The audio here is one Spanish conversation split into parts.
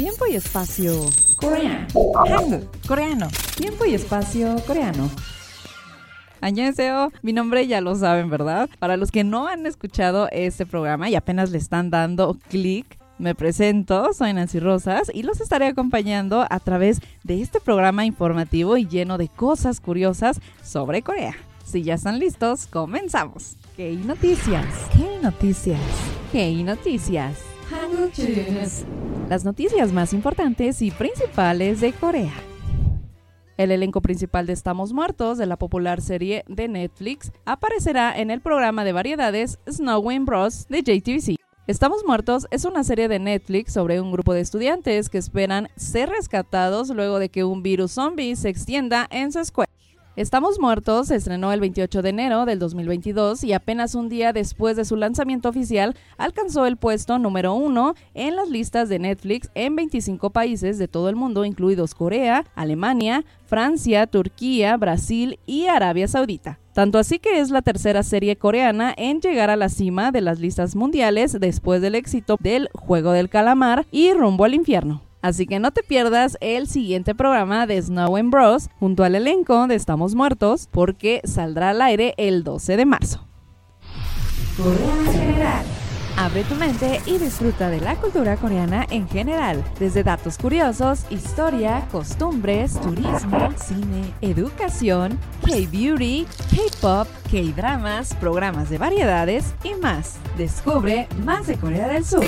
Tiempo y espacio coreano. Hangul, coreano. Tiempo y espacio coreano. Añaseo, mi nombre ya lo saben, ¿verdad? Para los que no han escuchado este programa y apenas le están dando clic, me presento, soy Nancy Rosas y los estaré acompañando a través de este programa informativo y lleno de cosas curiosas sobre Corea. Si ya están listos, comenzamos. ¿Qué noticias? ¿Qué noticias? ¿Qué noticias? Las noticias más importantes y principales de Corea. El elenco principal de Estamos Muertos, de la popular serie de Netflix, aparecerá en el programa de variedades Snowing Bros. de JTBC. Estamos Muertos es una serie de Netflix sobre un grupo de estudiantes que esperan ser rescatados luego de que un virus zombie se extienda en su escuela. Estamos Muertos se estrenó el 28 de enero del 2022 y apenas un día después de su lanzamiento oficial alcanzó el puesto número uno en las listas de Netflix en 25 países de todo el mundo, incluidos Corea, Alemania, Francia, Turquía, Brasil y Arabia Saudita. Tanto así que es la tercera serie coreana en llegar a la cima de las listas mundiales después del éxito del Juego del Calamar y Rumbo al Infierno. Así que no te pierdas el siguiente programa de Snow and Bros junto al elenco de Estamos Muertos porque saldrá al aire el 12 de marzo. Abre tu mente y disfruta de la cultura coreana en general, desde datos curiosos, historia, costumbres, turismo, cine, educación, K-beauty, K-pop, K-dramas, programas de variedades y más. Descubre más de Corea del Sur.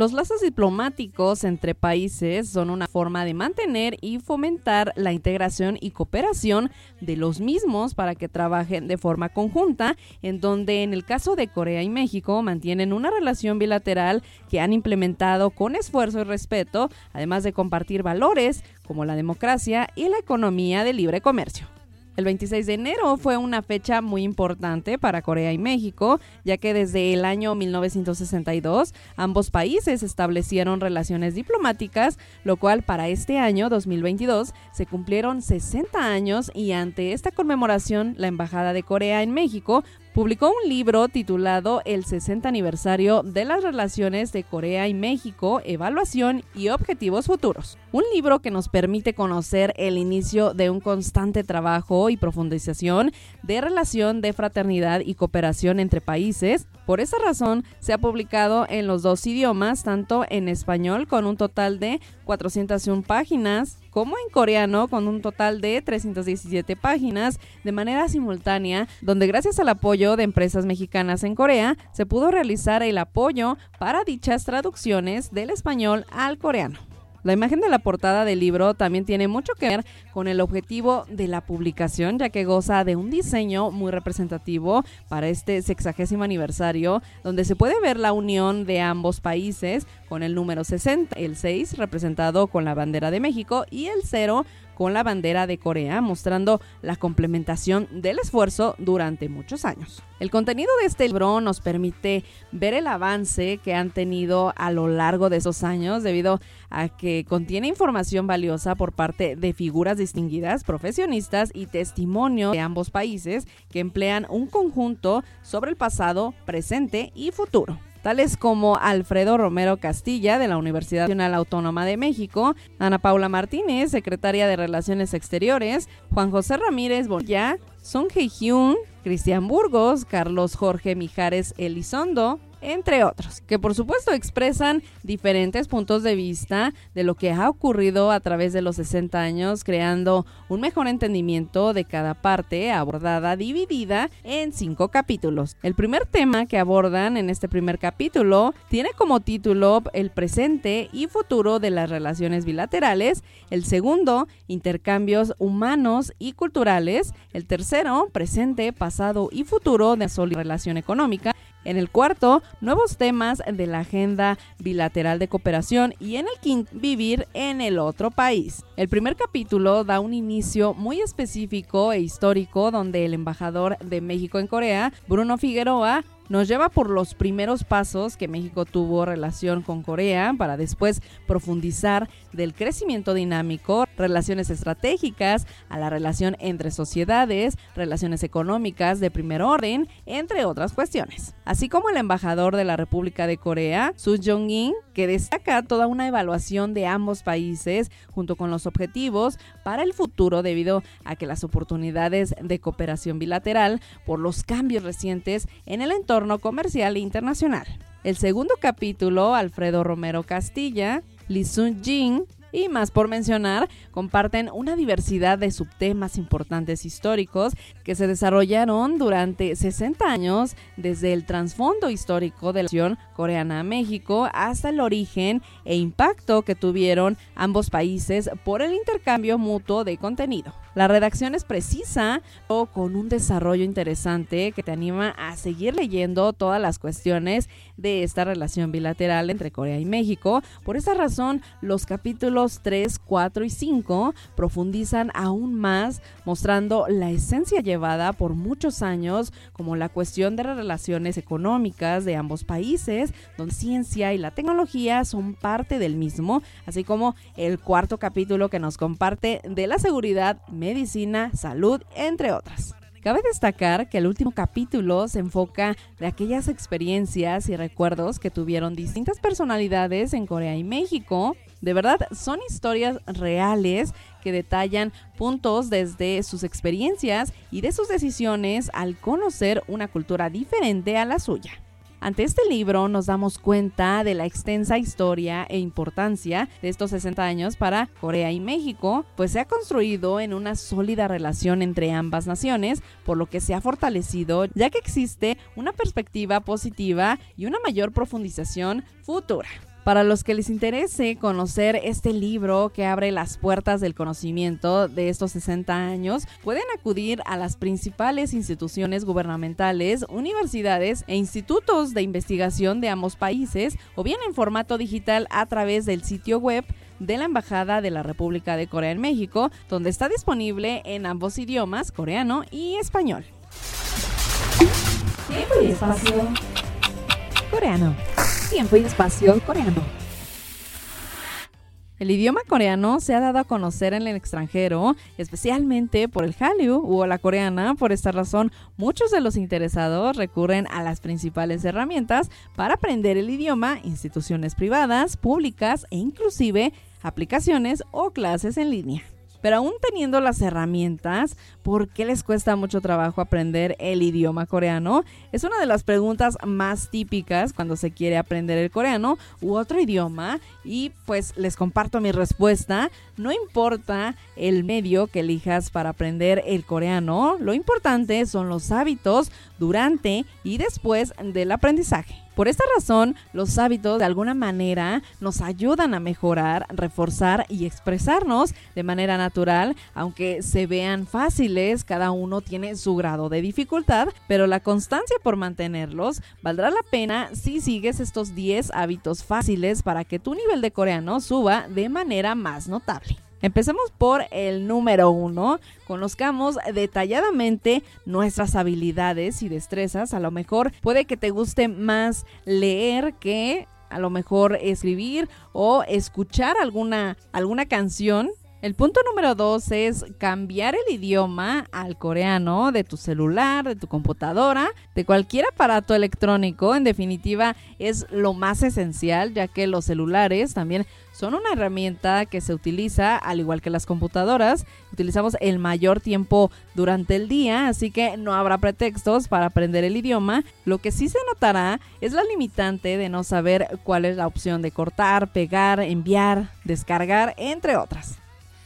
Los lazos diplomáticos entre países son una forma de mantener y fomentar la integración y cooperación de los mismos para que trabajen de forma conjunta, en donde en el caso de Corea y México mantienen una relación bilateral que han implementado con esfuerzo y respeto, además de compartir valores como la democracia y la economía de libre comercio. El 26 de enero fue una fecha muy importante para Corea y México, ya que desde el año 1962 ambos países establecieron relaciones diplomáticas, lo cual para este año 2022 se cumplieron 60 años y ante esta conmemoración la Embajada de Corea en México publicó un libro titulado El 60 aniversario de las relaciones de Corea y México, evaluación y objetivos futuros. Un libro que nos permite conocer el inicio de un constante trabajo y profundización de relación de fraternidad y cooperación entre países. Por esa razón, se ha publicado en los dos idiomas, tanto en español con un total de 401 páginas, como en coreano con un total de 317 páginas de manera simultánea, donde gracias al apoyo de empresas mexicanas en Corea se pudo realizar el apoyo para dichas traducciones del español al coreano. La imagen de la portada del libro también tiene mucho que ver con el objetivo de la publicación, ya que goza de un diseño muy representativo para este sexagésimo aniversario, donde se puede ver la unión de ambos países con el número 60, el 6 representado con la bandera de México y el 0 con la bandera de Corea, mostrando la complementación del esfuerzo durante muchos años. El contenido de este libro nos permite ver el avance que han tenido a lo largo de esos años debido a que contiene información valiosa por parte de figuras distinguidas, profesionistas y testimonio de ambos países que emplean un conjunto sobre el pasado, presente y futuro tales como Alfredo Romero Castilla de la Universidad Nacional Autónoma de México, Ana Paula Martínez, secretaria de Relaciones Exteriores, Juan José Ramírez Boya, Song Hee-hyun, Cristian Burgos, Carlos Jorge Mijares Elizondo, entre otros, que por supuesto expresan diferentes puntos de vista de lo que ha ocurrido a través de los 60 años, creando un mejor entendimiento de cada parte abordada dividida en cinco capítulos. El primer tema que abordan en este primer capítulo tiene como título el presente y futuro de las relaciones bilaterales, el segundo, intercambios humanos y culturales, el tercero, presente, pasado y futuro de la relación económica, En el cuarto, nuevos temas de la agenda bilateral de cooperación y en el quinto, vivir en el otro país. El primer capítulo da un inicio muy específico e histórico donde el embajador de México en Corea, Bruno Figueroa, nos lleva por los primeros pasos que México tuvo relación con Corea para después profundizar del crecimiento dinámico, relaciones estratégicas, a la relación entre sociedades, relaciones económicas de primer orden, entre otras cuestiones. Así como el embajador de la República de Corea, Su Jong-in, que destaca toda una evaluación de ambos países junto con los objetivos para el futuro debido a que las oportunidades de cooperación bilateral por los cambios recientes en el entorno comercial e internacional. El segundo capítulo, Alfredo Romero Castilla, Lee Sun Jin y más por mencionar, comparten una diversidad de subtemas importantes históricos que se desarrollaron durante 60 años desde el trasfondo histórico de la nación coreana a México hasta el origen e impacto que tuvieron ambos países por el intercambio mutuo de contenido. La redacción es precisa o con un desarrollo interesante que te anima a seguir leyendo todas las cuestiones de esta relación bilateral entre Corea y México. Por esa razón, los capítulos 3, 4 y 5 profundizan aún más, mostrando la esencia llevada por muchos años, como la cuestión de las relaciones económicas de ambos países, donde ciencia y la tecnología son parte del mismo, así como el cuarto capítulo que nos comparte de la seguridad medicina, salud, entre otras. Cabe destacar que el último capítulo se enfoca de aquellas experiencias y recuerdos que tuvieron distintas personalidades en Corea y México. De verdad, son historias reales que detallan puntos desde sus experiencias y de sus decisiones al conocer una cultura diferente a la suya. Ante este libro nos damos cuenta de la extensa historia e importancia de estos 60 años para Corea y México, pues se ha construido en una sólida relación entre ambas naciones, por lo que se ha fortalecido ya que existe una perspectiva positiva y una mayor profundización futura. Para los que les interese conocer este libro que abre las puertas del conocimiento de estos 60 años, pueden acudir a las principales instituciones gubernamentales, universidades e institutos de investigación de ambos países o bien en formato digital a través del sitio web de la Embajada de la República de Corea en México, donde está disponible en ambos idiomas, coreano y español. Tiempo y espacio. Coreano tiempo y espacio coreano. El idioma coreano se ha dado a conocer en el extranjero, especialmente por el Hallyu o la coreana. Por esta razón, muchos de los interesados recurren a las principales herramientas para aprender el idioma, instituciones privadas, públicas e inclusive aplicaciones o clases en línea. Pero aún teniendo las herramientas, ¿por qué les cuesta mucho trabajo aprender el idioma coreano? Es una de las preguntas más típicas cuando se quiere aprender el coreano u otro idioma y pues les comparto mi respuesta. No importa el medio que elijas para aprender el coreano, lo importante son los hábitos durante y después del aprendizaje. Por esta razón, los hábitos de alguna manera nos ayudan a mejorar, reforzar y expresarnos de manera natural, aunque se vean fáciles, cada uno tiene su grado de dificultad, pero la constancia por mantenerlos valdrá la pena si sigues estos 10 hábitos fáciles para que tu nivel de coreano suba de manera más notable. Empecemos por el número uno. Conozcamos detalladamente nuestras habilidades y destrezas. A lo mejor puede que te guste más leer que a lo mejor escribir o escuchar alguna, alguna canción el punto número dos es cambiar el idioma al coreano de tu celular, de tu computadora, de cualquier aparato electrónico. En definitiva, es lo más esencial, ya que los celulares también son una herramienta que se utiliza, al igual que las computadoras, utilizamos el mayor tiempo durante el día, así que no habrá pretextos para aprender el idioma. Lo que sí se notará es la limitante de no saber cuál es la opción de cortar, pegar, enviar, descargar, entre otras.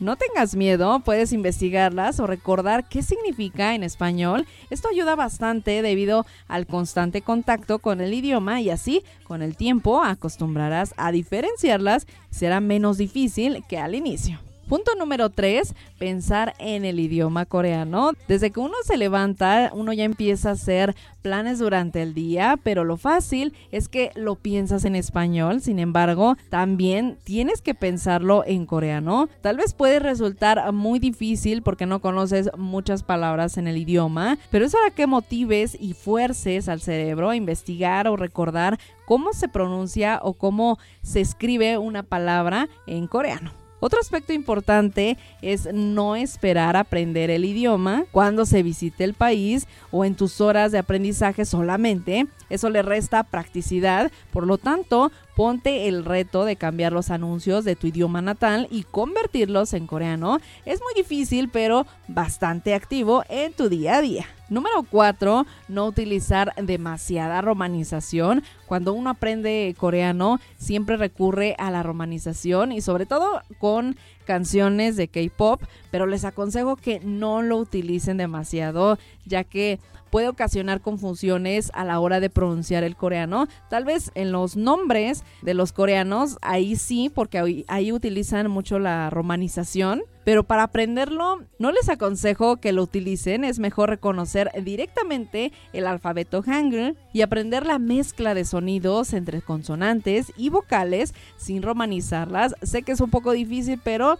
No tengas miedo, puedes investigarlas o recordar qué significa en español. Esto ayuda bastante debido al constante contacto con el idioma y así con el tiempo acostumbrarás a diferenciarlas será menos difícil que al inicio. Punto número 3, pensar en el idioma coreano. Desde que uno se levanta, uno ya empieza a hacer planes durante el día, pero lo fácil es que lo piensas en español. Sin embargo, también tienes que pensarlo en coreano. Tal vez puede resultar muy difícil porque no conoces muchas palabras en el idioma, pero es hora que motives y fuerces al cerebro a investigar o recordar cómo se pronuncia o cómo se escribe una palabra en coreano. Otro aspecto importante es no esperar aprender el idioma cuando se visite el país o en tus horas de aprendizaje solamente. Eso le resta practicidad, por lo tanto, ponte el reto de cambiar los anuncios de tu idioma natal y convertirlos en coreano. Es muy difícil, pero bastante activo en tu día a día. Número 4. No utilizar demasiada romanización. Cuando uno aprende coreano, siempre recurre a la romanización y sobre todo con canciones de K-pop, pero les aconsejo que no lo utilicen demasiado, ya que puede ocasionar confusiones a la hora de pronunciar el coreano. Tal vez en los nombres de los coreanos, ahí sí, porque ahí, utilizan mucho la romanización. Pero para aprenderlo, no les aconsejo que lo utilicen, es mejor reconocer directamente el alfabeto Hangul y aprender la mezcla de sonidos entre consonantes y vocales sin romanizarlas. Sé que es un poco difícil, pero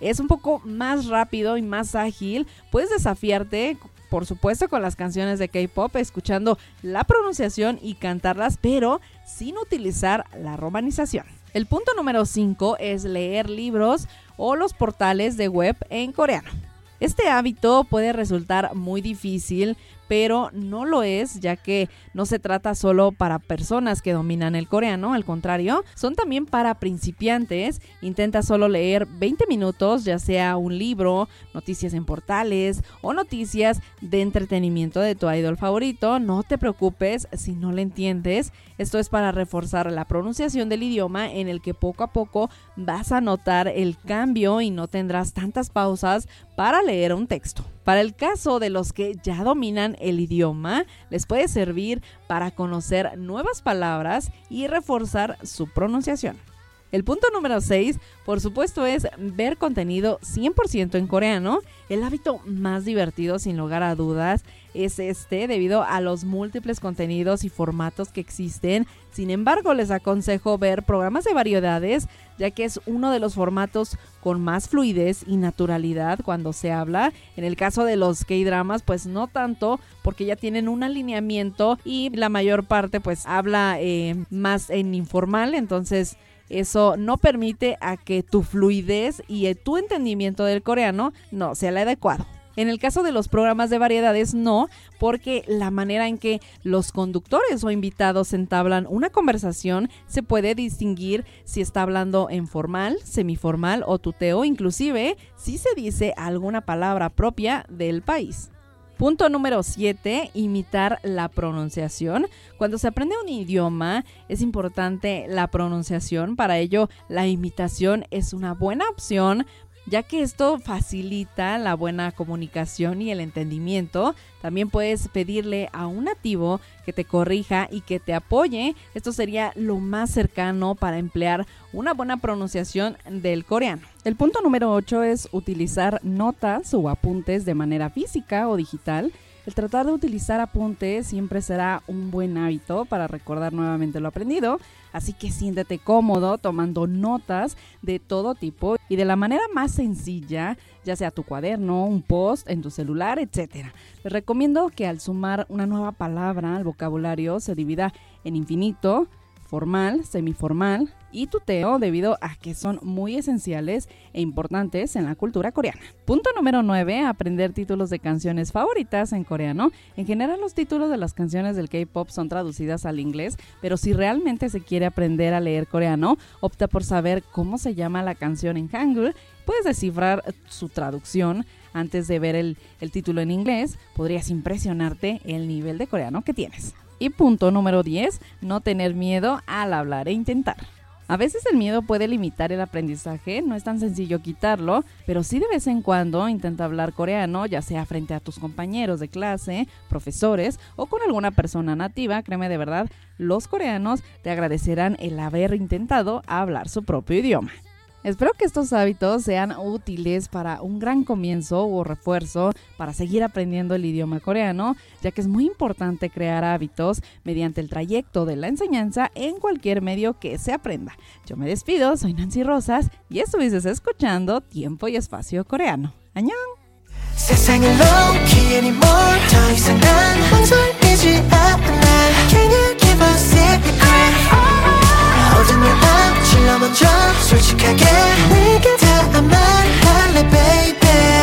es un poco más rápido y más ágil. Puedes desafiarte por supuesto con las canciones de K-pop, escuchando la pronunciación y cantarlas, pero sin utilizar la romanización. El punto número 5 es leer libros o los portales de web en coreano. Este hábito puede resultar muy difícil, pero no lo es, ya que no se trata solo para personas que dominan el coreano, al contrario, son también para principiantes. Intenta solo leer 20 minutos, ya sea un libro, noticias en portales o noticias de entretenimiento de tu idol favorito. No te preocupes si no le entiendes. Esto es para reforzar la pronunciación del idioma en el que poco a poco vas a notar el cambio y no tendrás tantas pausas para leer un texto. Para el caso de los que ya dominan el idioma, les puede servir para conocer nuevas palabras y reforzar su pronunciación. El punto número 6, por supuesto, es ver contenido 100% en coreano. El hábito más divertido, sin lugar a dudas, es este debido a los múltiples contenidos y formatos que existen. Sin embargo, les aconsejo ver programas de variedades, ya que es uno de los formatos con más fluidez y naturalidad cuando se habla. En el caso de los K-dramas, pues no tanto, porque ya tienen un alineamiento y la mayor parte pues habla eh, más en informal, entonces eso no permite a que tu fluidez y tu entendimiento del coreano no sea el adecuado. En el caso de los programas de variedades, no, porque la manera en que los conductores o invitados entablan una conversación se puede distinguir si está hablando en formal, semiformal o tuteo, inclusive si se dice alguna palabra propia del país. Punto número 7, imitar la pronunciación. Cuando se aprende un idioma es importante la pronunciación, para ello la imitación es una buena opción ya que esto facilita la buena comunicación y el entendimiento. También puedes pedirle a un nativo que te corrija y que te apoye. Esto sería lo más cercano para emplear una buena pronunciación del coreano. El punto número 8 es utilizar notas o apuntes de manera física o digital el tratar de utilizar apuntes siempre será un buen hábito para recordar nuevamente lo aprendido, así que siéntete cómodo tomando notas de todo tipo y de la manera más sencilla, ya sea tu cuaderno, un post en tu celular, etc. Les recomiendo que al sumar una nueva palabra al vocabulario se divida en infinito, formal, semiformal y tuteo debido a que son muy esenciales e importantes en la cultura coreana. Punto número 9, aprender títulos de canciones favoritas en coreano. En general los títulos de las canciones del K-pop son traducidas al inglés, pero si realmente se quiere aprender a leer coreano, opta por saber cómo se llama la canción en Hangul. Puedes descifrar su traducción antes de ver el, el título en inglés. Podrías impresionarte el nivel de coreano que tienes. Y punto número 10, no tener miedo al hablar e intentar. A veces el miedo puede limitar el aprendizaje, no es tan sencillo quitarlo, pero sí de vez en cuando intenta hablar coreano, ya sea frente a tus compañeros de clase, profesores o con alguna persona nativa, créeme de verdad, los coreanos te agradecerán el haber intentado hablar su propio idioma. Espero que estos hábitos sean útiles para un gran comienzo o refuerzo para seguir aprendiendo el idioma coreano, ya que es muy importante crear hábitos mediante el trayecto de la enseñanza en cualquier medio que se aprenda. Yo me despido, soy Nancy Rosas y estuviste escuchando Tiempo y Espacio Coreano. ¡Añón! 모든 걸 앞질러 먼저 솔직하게 내게 다 말할래 baby.